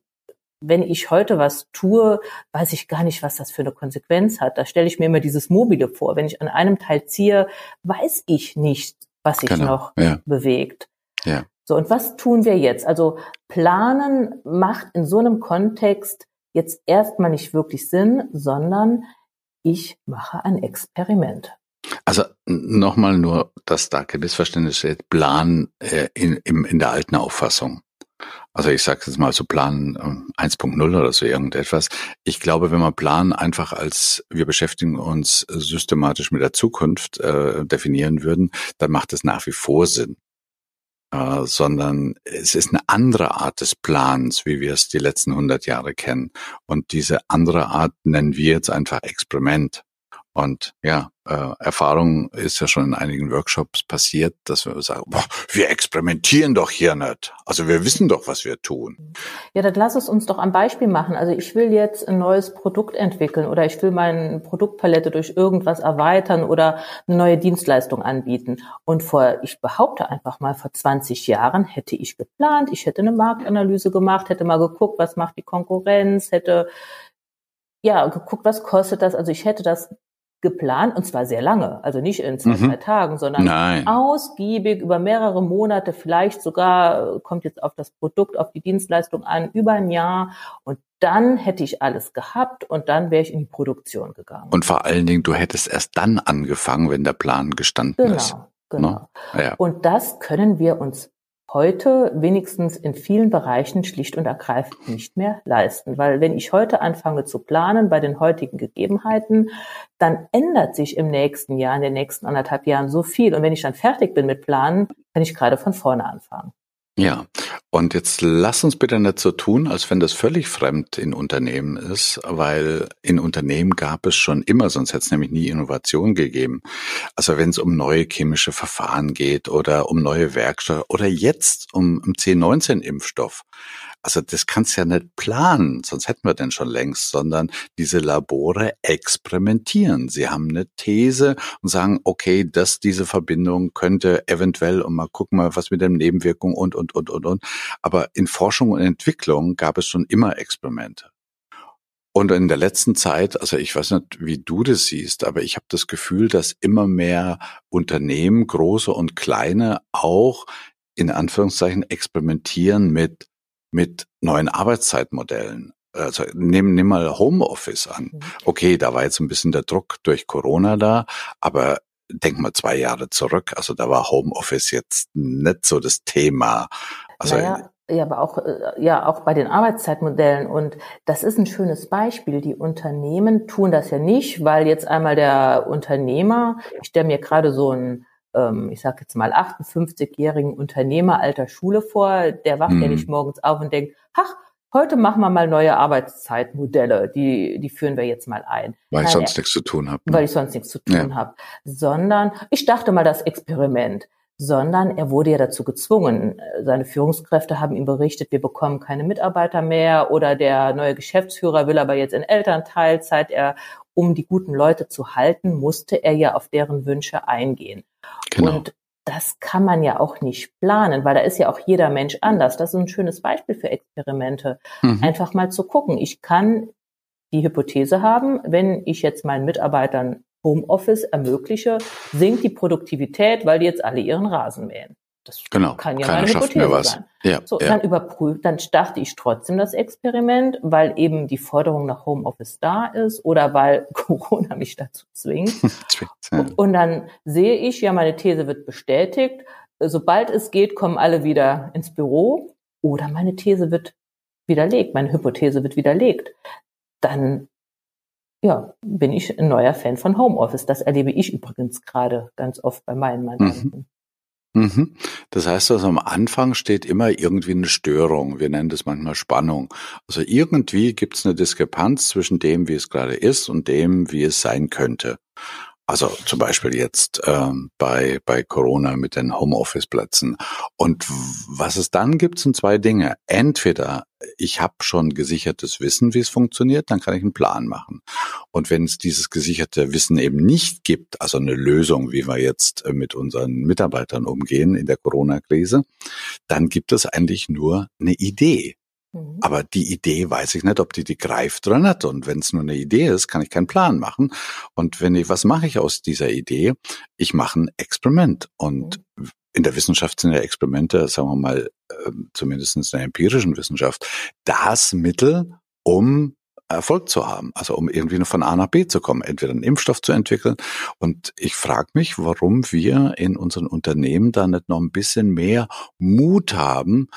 wenn ich heute was tue, weiß ich gar nicht, was das für eine Konsequenz hat. Da stelle ich mir immer dieses Mobile vor. Wenn ich an einem Teil ziehe, weiß ich nicht, was sich genau. noch ja. bewegt. Ja. So, und was tun wir jetzt? Also planen macht in so einem Kontext jetzt erstmal nicht wirklich Sinn, sondern ich mache ein Experiment. Also nochmal nur, dass da kein Missverständnis steht, Plan äh, in, in, in der alten Auffassung. Also ich sage jetzt mal so Plan 1.0 ähm, oder so irgendetwas. Ich glaube, wenn man Plan einfach als wir beschäftigen uns systematisch mit der Zukunft äh, definieren würden, dann macht es nach wie vor Sinn äh, sondern es ist eine andere Art des Plans, wie wir es die letzten 100 Jahre kennen. Und diese andere Art nennen wir jetzt einfach Experiment. Und ja, äh, Erfahrung ist ja schon in einigen Workshops passiert, dass wir sagen, boah, wir experimentieren doch hier nicht. Also wir wissen doch, was wir tun. Ja, dann lass es uns doch am Beispiel machen. Also ich will jetzt ein neues Produkt entwickeln oder ich will meine Produktpalette durch irgendwas erweitern oder eine neue Dienstleistung anbieten. Und vor, ich behaupte einfach mal, vor 20 Jahren hätte ich geplant, ich hätte eine Marktanalyse gemacht, hätte mal geguckt, was macht die Konkurrenz, hätte ja, geguckt, was kostet das? Also ich hätte das geplant und zwar sehr lange, also nicht in zwei, mhm. drei Tagen, sondern Nein. ausgiebig über mehrere Monate, vielleicht sogar kommt jetzt auf das Produkt, auf die Dienstleistung an, über ein Jahr und dann hätte ich alles gehabt und dann wäre ich in die Produktion gegangen. Und vor allen Dingen, du hättest erst dann angefangen, wenn der Plan gestanden genau, ist. Genau. Ne? Ja. Und das können wir uns heute wenigstens in vielen Bereichen schlicht und ergreifend nicht mehr leisten. Weil wenn ich heute anfange zu planen bei den heutigen Gegebenheiten, dann ändert sich im nächsten Jahr, in den nächsten anderthalb Jahren so viel. Und wenn ich dann fertig bin mit Planen, kann ich gerade von vorne anfangen. Ja, und jetzt lass uns bitte nicht so tun, als wenn das völlig fremd in Unternehmen ist, weil in Unternehmen gab es schon immer, sonst hätte es nämlich nie Innovation gegeben. Also wenn es um neue chemische Verfahren geht oder um neue Werkstoffe oder jetzt um, um C19-Impfstoff, also das kannst du ja nicht planen, sonst hätten wir den schon längst, sondern diese Labore experimentieren. Sie haben eine These und sagen, okay, dass diese Verbindung könnte eventuell und mal gucken mal, was mit den Nebenwirkungen und, und, und, und, und. Aber in Forschung und Entwicklung gab es schon immer Experimente. Und in der letzten Zeit, also ich weiß nicht, wie du das siehst, aber ich habe das Gefühl, dass immer mehr Unternehmen, große und kleine, auch in Anführungszeichen experimentieren mit mit neuen Arbeitszeitmodellen. Also nimm, nimm mal Homeoffice an. Mhm. Okay, da war jetzt ein bisschen der Druck durch Corona da, aber denk mal zwei Jahre zurück. Also da war Homeoffice jetzt nicht so das Thema. Also naja, ja, aber auch, äh, ja, auch bei den Arbeitszeitmodellen. Und das ist ein schönes Beispiel. Die Unternehmen tun das ja nicht, weil jetzt einmal der Unternehmer, ich stelle mir gerade so ein ähm, ich sage jetzt mal 58-jährigen Unternehmer alter Schule vor, der wacht mhm. ja nicht morgens auf und denkt, ach, heute machen wir mal neue Arbeitszeitmodelle, die, die führen wir jetzt mal ein. Weil ich sonst nichts zu tun habe. Ne? Weil ich sonst nichts zu tun ja. habe. Sondern ich dachte mal das Experiment. sondern er wurde ja dazu gezwungen. Seine Führungskräfte haben ihm berichtet, wir bekommen keine Mitarbeiter mehr oder der neue Geschäftsführer will aber jetzt in Elternteilzeit. Er, um die guten Leute zu halten, musste er ja auf deren Wünsche eingehen. Genau. Und das kann man ja auch nicht planen, weil da ist ja auch jeder Mensch anders. Das ist ein schönes Beispiel für Experimente. Mhm. Einfach mal zu gucken. Ich kann die Hypothese haben, wenn ich jetzt meinen Mitarbeitern Homeoffice ermögliche, sinkt die Produktivität, weil die jetzt alle ihren Rasen mähen. Das genau, kann ja meine Hypothese sein. Ja, so, ja. dann überprüft, dann starte ich trotzdem das Experiment, weil eben die Forderung nach Homeoffice da ist oder weil Corona mich dazu zwingt. Und dann sehe ich, ja, meine These wird bestätigt. Sobald es geht, kommen alle wieder ins Büro oder meine These wird widerlegt, meine Hypothese wird widerlegt. Dann ja, bin ich ein neuer Fan von Homeoffice. Das erlebe ich übrigens gerade ganz oft bei meinen Mandanten. Mhm. Mhm. Das heißt also, am Anfang steht immer irgendwie eine Störung. Wir nennen das manchmal Spannung. Also irgendwie gibt es eine Diskrepanz zwischen dem, wie es gerade ist und dem, wie es sein könnte. Also zum Beispiel jetzt ähm, bei, bei Corona mit den Homeoffice-Plätzen. Und was es dann gibt, sind zwei Dinge. Entweder ich habe schon gesichertes Wissen, wie es funktioniert, dann kann ich einen Plan machen. Und wenn es dieses gesicherte Wissen eben nicht gibt, also eine Lösung, wie wir jetzt äh, mit unseren Mitarbeitern umgehen in der Corona-Krise, dann gibt es eigentlich nur eine Idee. Mhm. Aber die Idee weiß ich nicht, ob die die greift oder nicht. Und wenn es nur eine Idee ist, kann ich keinen Plan machen. Und wenn ich, was mache ich aus dieser Idee? Ich mache ein Experiment. Und mhm. in der Wissenschaft sind ja Experimente, sagen wir mal, ähm, zumindest in der empirischen Wissenschaft, das Mittel, um Erfolg zu haben, also um irgendwie von A nach B zu kommen, entweder einen Impfstoff zu entwickeln. Und ich frage mich, warum wir in unseren Unternehmen da nicht noch ein bisschen mehr Mut haben,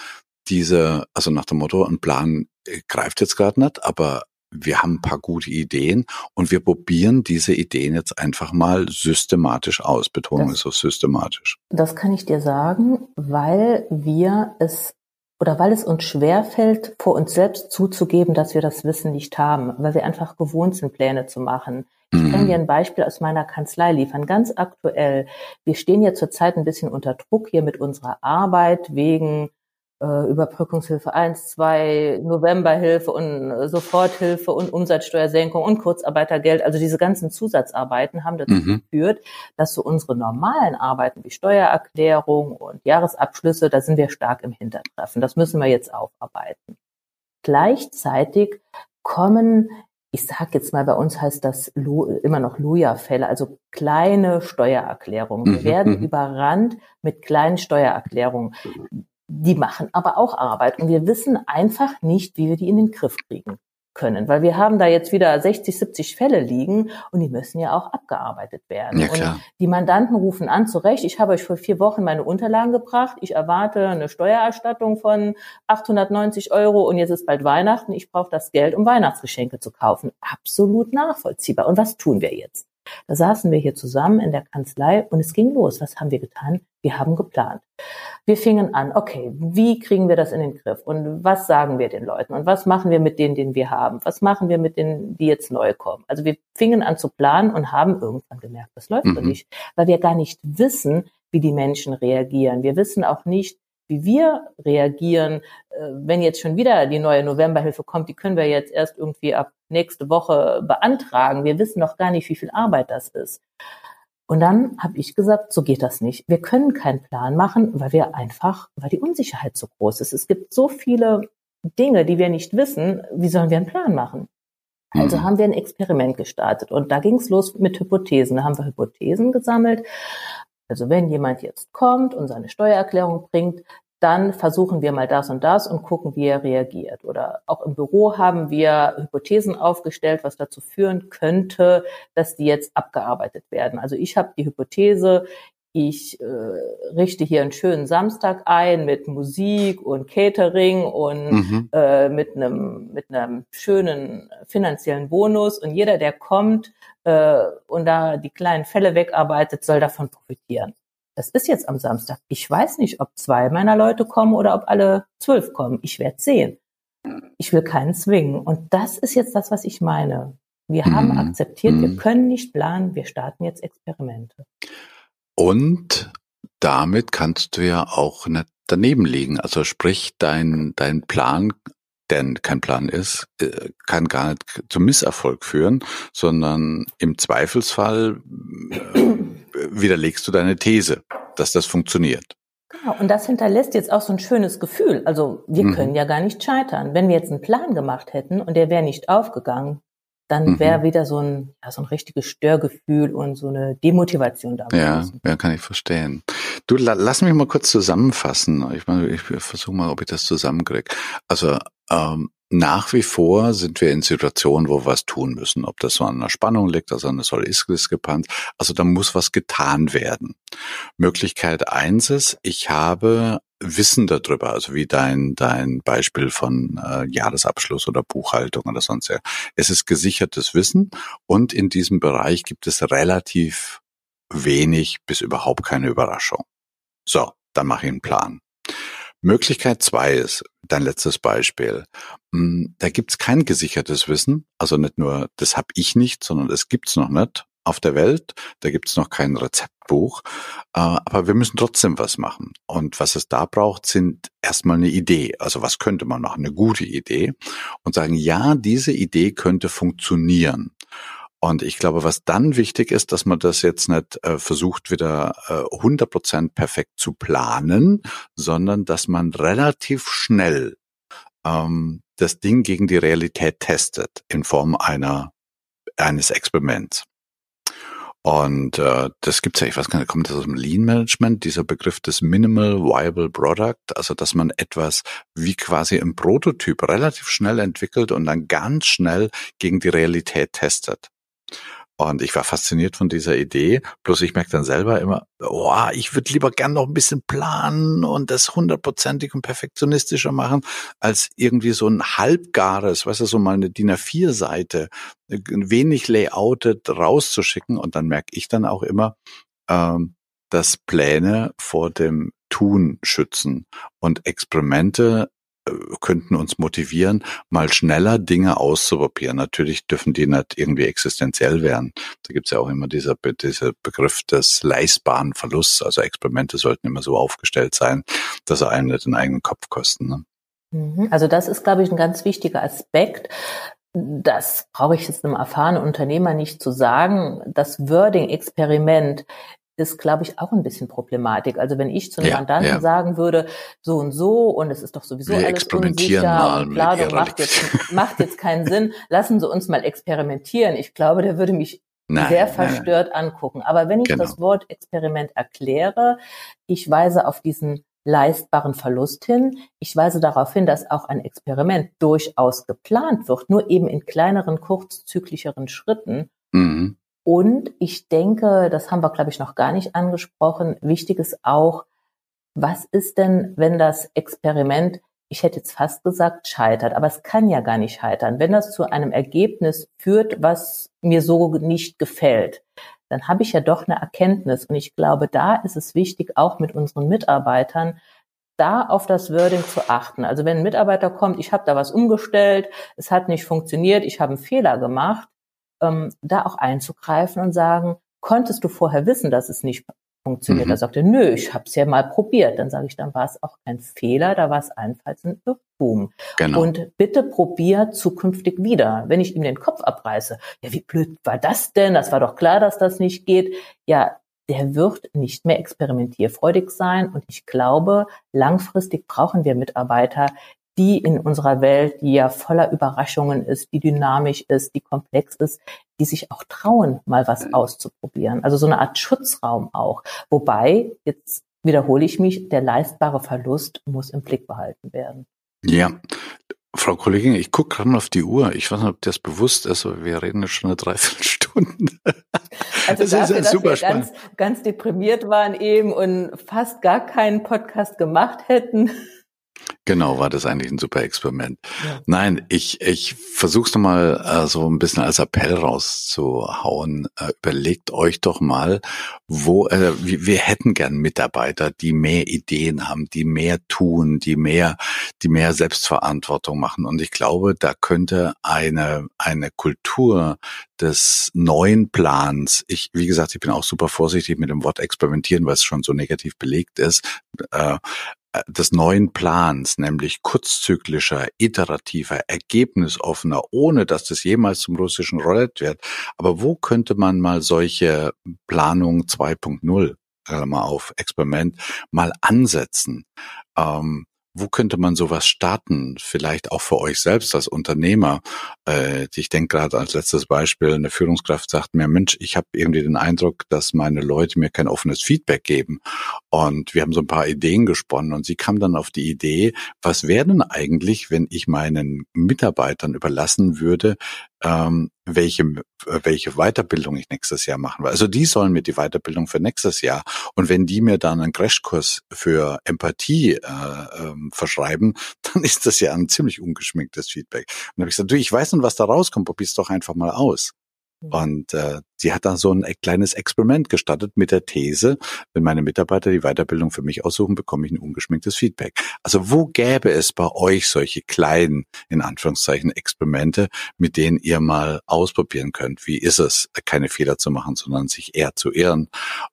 diese, also nach dem Motto, ein Plan äh, greift jetzt gerade nicht, aber wir haben ein paar gute Ideen und wir probieren diese Ideen jetzt einfach mal systematisch aus. Betonung das, ist so systematisch. Das kann ich dir sagen, weil wir es oder weil es uns schwerfällt, vor uns selbst zuzugeben, dass wir das Wissen nicht haben, weil wir einfach gewohnt sind, Pläne zu machen. Ich kann mhm. dir ein Beispiel aus meiner Kanzlei liefern, ganz aktuell. Wir stehen ja zurzeit ein bisschen unter Druck hier mit unserer Arbeit wegen äh, Überbrückungshilfe 1, 2, Novemberhilfe und äh, Soforthilfe und Umsatzsteuersenkung und Kurzarbeitergeld. Also diese ganzen Zusatzarbeiten haben dazu mhm. geführt, dass so unsere normalen Arbeiten wie Steuererklärung und Jahresabschlüsse, da sind wir stark im Hintertreffen. Das müssen wir jetzt aufarbeiten. Gleichzeitig kommen ich sage jetzt mal, bei uns heißt das immer noch Luja-Fälle, also kleine Steuererklärungen. Wir mhm, werden mhm. überrannt mit kleinen Steuererklärungen. Die machen aber auch Arbeit und wir wissen einfach nicht, wie wir die in den Griff kriegen können, weil wir haben da jetzt wieder 60, 70 Fälle liegen und die müssen ja auch abgearbeitet werden. Ja, klar. Und die Mandanten rufen an, zu Recht, ich habe euch vor vier Wochen meine Unterlagen gebracht, ich erwarte eine Steuererstattung von 890 Euro und jetzt ist bald Weihnachten, ich brauche das Geld, um Weihnachtsgeschenke zu kaufen. Absolut nachvollziehbar. Und was tun wir jetzt? Da saßen wir hier zusammen in der Kanzlei und es ging los. Was haben wir getan? Wir haben geplant. Wir fingen an, okay, wie kriegen wir das in den Griff? Und was sagen wir den Leuten? Und was machen wir mit denen, den wir haben? Was machen wir mit denen, die jetzt neu kommen? Also wir fingen an zu planen und haben irgendwann gemerkt, das läuft mhm. nicht, weil wir gar nicht wissen, wie die Menschen reagieren. Wir wissen auch nicht, wie wir reagieren, äh, wenn jetzt schon wieder die neue Novemberhilfe kommt, die können wir jetzt erst irgendwie ab nächste Woche beantragen. Wir wissen noch gar nicht, wie viel Arbeit das ist. Und dann habe ich gesagt, so geht das nicht. Wir können keinen Plan machen, weil wir einfach, weil die Unsicherheit so groß ist. Es gibt so viele Dinge, die wir nicht wissen. Wie sollen wir einen Plan machen? Also mhm. haben wir ein Experiment gestartet und da ging es los mit Hypothesen. Da haben wir Hypothesen gesammelt. Also wenn jemand jetzt kommt und seine Steuererklärung bringt, dann versuchen wir mal das und das und gucken, wie er reagiert. Oder auch im Büro haben wir Hypothesen aufgestellt, was dazu führen könnte, dass die jetzt abgearbeitet werden. Also ich habe die Hypothese, ich äh, richte hier einen schönen Samstag ein mit Musik und Catering und mhm. äh, mit einem mit einem schönen finanziellen Bonus und jeder, der kommt äh, und da die kleinen Fälle wegarbeitet, soll davon profitieren das ist jetzt am Samstag. Ich weiß nicht, ob zwei meiner Leute kommen oder ob alle zwölf kommen. Ich werde sehen. Ich will keinen zwingen. Und das ist jetzt das, was ich meine. Wir haben mhm. akzeptiert, wir mhm. können nicht planen, wir starten jetzt Experimente. Und damit kannst du ja auch nicht daneben liegen. Also sprich, dein, dein Plan, der kein Plan ist, äh, kann gar nicht zum Misserfolg führen, sondern im Zweifelsfall äh, widerlegst du deine These, dass das funktioniert. Genau, und das hinterlässt jetzt auch so ein schönes Gefühl. Also wir mhm. können ja gar nicht scheitern. Wenn wir jetzt einen Plan gemacht hätten und der wäre nicht aufgegangen, dann wäre mhm. wieder so ein, ja, so ein richtiges Störgefühl und so eine Demotivation da. Ja, ja, kann ich verstehen. Du, la, lass mich mal kurz zusammenfassen. Ich, meine, ich versuche mal, ob ich das zusammenkriege. Also ähm, nach wie vor sind wir in Situationen, wo wir was tun müssen. Ob das so an einer Spannung liegt, also eine soll ist diskrepanz. Also da muss was getan werden. Möglichkeit eins ist, ich habe Wissen darüber, also wie dein, dein Beispiel von äh, Jahresabschluss oder Buchhaltung oder sonst ja. Es ist gesichertes Wissen und in diesem Bereich gibt es relativ wenig bis überhaupt keine Überraschung. So, dann mache ich einen Plan. Möglichkeit zwei ist, dein letztes Beispiel. Hm, da gibt's kein gesichertes Wissen, also nicht nur, das habe ich nicht, sondern es gibt's noch nicht auf der Welt. Da gibt's noch kein Rezeptbuch. Äh, aber wir müssen trotzdem was machen. Und was es da braucht, sind erstmal eine Idee. Also was könnte man machen? Eine gute Idee. Und sagen, ja, diese Idee könnte funktionieren. Und ich glaube, was dann wichtig ist, dass man das jetzt nicht äh, versucht, wieder äh, 100% perfekt zu planen, sondern dass man relativ schnell ähm, das Ding gegen die Realität testet in Form einer eines Experiments. Und äh, das gibt's ja, ich weiß gar nicht, kommt das aus dem Lean Management, dieser Begriff des Minimal Viable Product, also dass man etwas wie quasi im Prototyp relativ schnell entwickelt und dann ganz schnell gegen die Realität testet. Und ich war fasziniert von dieser Idee. Bloß ich merke dann selber immer, oh, ich würde lieber gern noch ein bisschen planen und das hundertprozentig und perfektionistischer machen, als irgendwie so ein halbgares, weißt du, so mal eine DIN A4-Seite, wenig layoutet rauszuschicken. Und dann merke ich dann auch immer, ähm, dass Pläne vor dem Tun schützen und Experimente könnten uns motivieren, mal schneller Dinge auszuprobieren. Natürlich dürfen die nicht irgendwie existenziell werden. Da gibt's ja auch immer dieser, dieser Begriff des leistbaren Verlusts. Also Experimente sollten immer so aufgestellt sein, dass sie einem nicht den eigenen Kopf kosten. Ne? Mhm. Also das ist, glaube ich, ein ganz wichtiger Aspekt. Das brauche ich jetzt einem erfahrenen Unternehmer nicht zu sagen. Das Wording-Experiment ist, glaube ich, auch ein bisschen Problematik. Also wenn ich zu einem ja, Mandanten ja. sagen würde, so und so und es ist doch sowieso Wir alles unsicher und Planung macht jetzt, macht jetzt keinen Sinn, lassen Sie uns mal experimentieren. Ich glaube, der würde mich nein, sehr verstört nein. angucken. Aber wenn ich genau. das Wort Experiment erkläre, ich weise auf diesen leistbaren Verlust hin. Ich weise darauf hin, dass auch ein Experiment durchaus geplant wird, nur eben in kleineren, kurzzyklischeren Schritten. Mhm. Und ich denke, das haben wir, glaube ich, noch gar nicht angesprochen, wichtig ist auch, was ist denn, wenn das Experiment, ich hätte jetzt fast gesagt, scheitert, aber es kann ja gar nicht scheitern. Wenn das zu einem Ergebnis führt, was mir so nicht gefällt, dann habe ich ja doch eine Erkenntnis. Und ich glaube, da ist es wichtig, auch mit unseren Mitarbeitern, da auf das Wording zu achten. Also wenn ein Mitarbeiter kommt, ich habe da was umgestellt, es hat nicht funktioniert, ich habe einen Fehler gemacht, ähm, da auch einzugreifen und sagen, konntest du vorher wissen, dass es nicht funktioniert? Mhm. Da sagt er, nö, ich habe es ja mal probiert. Dann sage ich, dann war es auch kein Fehler, da war es allenfalls ein Irrtum. Genau. Und bitte probier zukünftig wieder. Wenn ich ihm den Kopf abreiße, ja, wie blöd war das denn? Das war doch klar, dass das nicht geht. Ja, der wird nicht mehr experimentierfreudig sein. Und ich glaube, langfristig brauchen wir Mitarbeiter, die in unserer Welt, die ja voller Überraschungen ist, die dynamisch ist, die komplex ist, die sich auch trauen, mal was mhm. auszuprobieren. Also so eine Art Schutzraum auch. Wobei, jetzt wiederhole ich mich, der leistbare Verlust muss im Blick behalten werden. Ja. Frau Kollegin, ich gucke gerade mal auf die Uhr. Ich weiß nicht, ob das bewusst ist, aber wir reden jetzt schon eine Dreiviertelstunde. Also das dafür, ist ja super dass wir ganz, ganz deprimiert waren eben und fast gar keinen Podcast gemacht hätten, Genau, war das eigentlich ein super Experiment. Ja. Nein, ich, ich versuche es nochmal äh, so ein bisschen als Appell rauszuhauen. Äh, überlegt euch doch mal, wo äh, wir, wir hätten gern Mitarbeiter, die mehr Ideen haben, die mehr tun, die mehr, die mehr Selbstverantwortung machen. Und ich glaube, da könnte eine, eine Kultur des neuen Plans. Ich, wie gesagt, ich bin auch super vorsichtig mit dem Wort experimentieren, weil es schon so negativ belegt ist. Äh, des neuen Plans, nämlich kurzzyklischer, iterativer, ergebnisoffener, ohne dass das jemals zum russischen Roulette wird. Aber wo könnte man mal solche Planung 2.0 äh, mal auf Experiment mal ansetzen? Ähm, wo könnte man sowas starten? Vielleicht auch für euch selbst als Unternehmer. Äh, ich denke gerade als letztes Beispiel, eine Führungskraft sagt mir, Mensch, ich habe irgendwie den Eindruck, dass meine Leute mir kein offenes Feedback geben. Und wir haben so ein paar Ideen gesponnen und sie kam dann auf die Idee, was wäre denn eigentlich, wenn ich meinen Mitarbeitern überlassen würde, ähm, welche, äh, welche Weiterbildung ich nächstes Jahr machen will. Also die sollen mir die Weiterbildung für nächstes Jahr. Und wenn die mir dann einen Crashkurs für Empathie äh, ähm, verschreiben, dann ist das ja ein ziemlich ungeschminktes Feedback. Und dann habe ich gesagt, du, ich weiß nicht, was da rauskommt, probier's doch einfach mal aus. Mhm. Und äh, sie hat da so ein e-, kleines Experiment gestartet mit der These, wenn meine Mitarbeiter die Weiterbildung für mich aussuchen, bekomme ich ein ungeschminktes Feedback. Also wo gäbe es bei euch solche kleinen, in Anführungszeichen, Experimente, mit denen ihr mal ausprobieren könnt? Wie ist es, keine Fehler zu machen, sondern sich eher zu irren?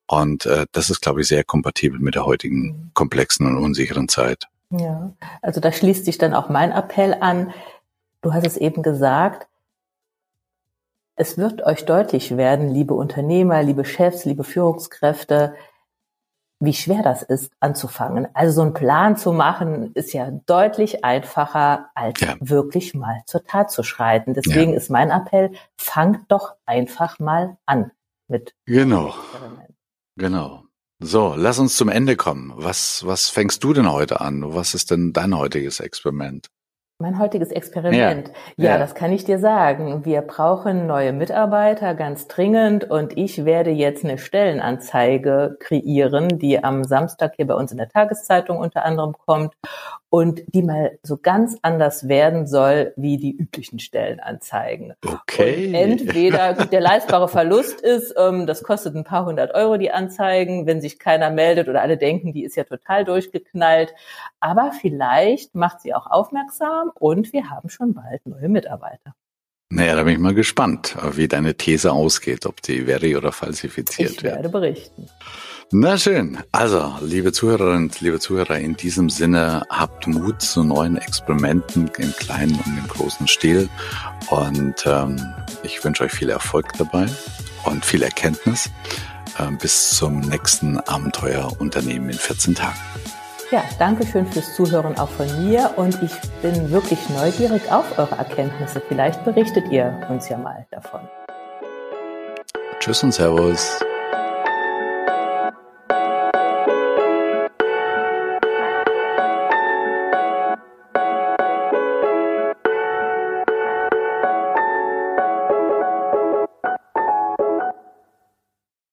Und äh, das ist, glaube ich, sehr kompatibel mit der heutigen mhm. komplexen und unsicheren Zeit. Ja, also da schließt sich dann auch mein Appell an. Du hast es eben gesagt, es wird euch deutlich werden, liebe Unternehmer, liebe Chefs, liebe Führungskräfte, wie schwer das ist, anzufangen. Also so einen Plan zu machen, ist ja deutlich einfacher, als ja. wirklich mal zur Tat zu schreiten. Deswegen ja. ist mein Appell, fangt doch einfach mal an mit. Genau. Genau. So, lass uns zum Ende kommen. Was, was fängst du denn heute an? Was ist denn dein heutiges Experiment? Mein heutiges Experiment. Ja, ja, das kann ich dir sagen. Wir brauchen neue Mitarbeiter ganz dringend und ich werde jetzt eine Stellenanzeige kreieren, die am Samstag hier bei uns in der Tageszeitung unter anderem kommt und die mal so ganz anders werden soll wie die üblichen Stellenanzeigen. Okay. Und entweder der leistbare Verlust ist, ähm, das kostet ein paar hundert Euro die Anzeigen, wenn sich keiner meldet oder alle denken, die ist ja total durchgeknallt. Aber vielleicht macht sie auch aufmerksam und wir haben schon bald neue Mitarbeiter. Naja, da bin ich mal gespannt, wie deine These ausgeht, ob die veri oder falsifiziert wird. Ich werde berichten. Na schön. Also, liebe Zuhörerinnen, liebe Zuhörer, in diesem Sinne habt Mut zu neuen Experimenten im kleinen und im großen Stil. Und ähm, ich wünsche euch viel Erfolg dabei und viel Erkenntnis. Ähm, bis zum nächsten Abenteuerunternehmen in 14 Tagen. Ja, danke schön fürs Zuhören auch von mir und ich bin wirklich neugierig auf eure Erkenntnisse. Vielleicht berichtet ihr uns ja mal davon. Tschüss und Servus.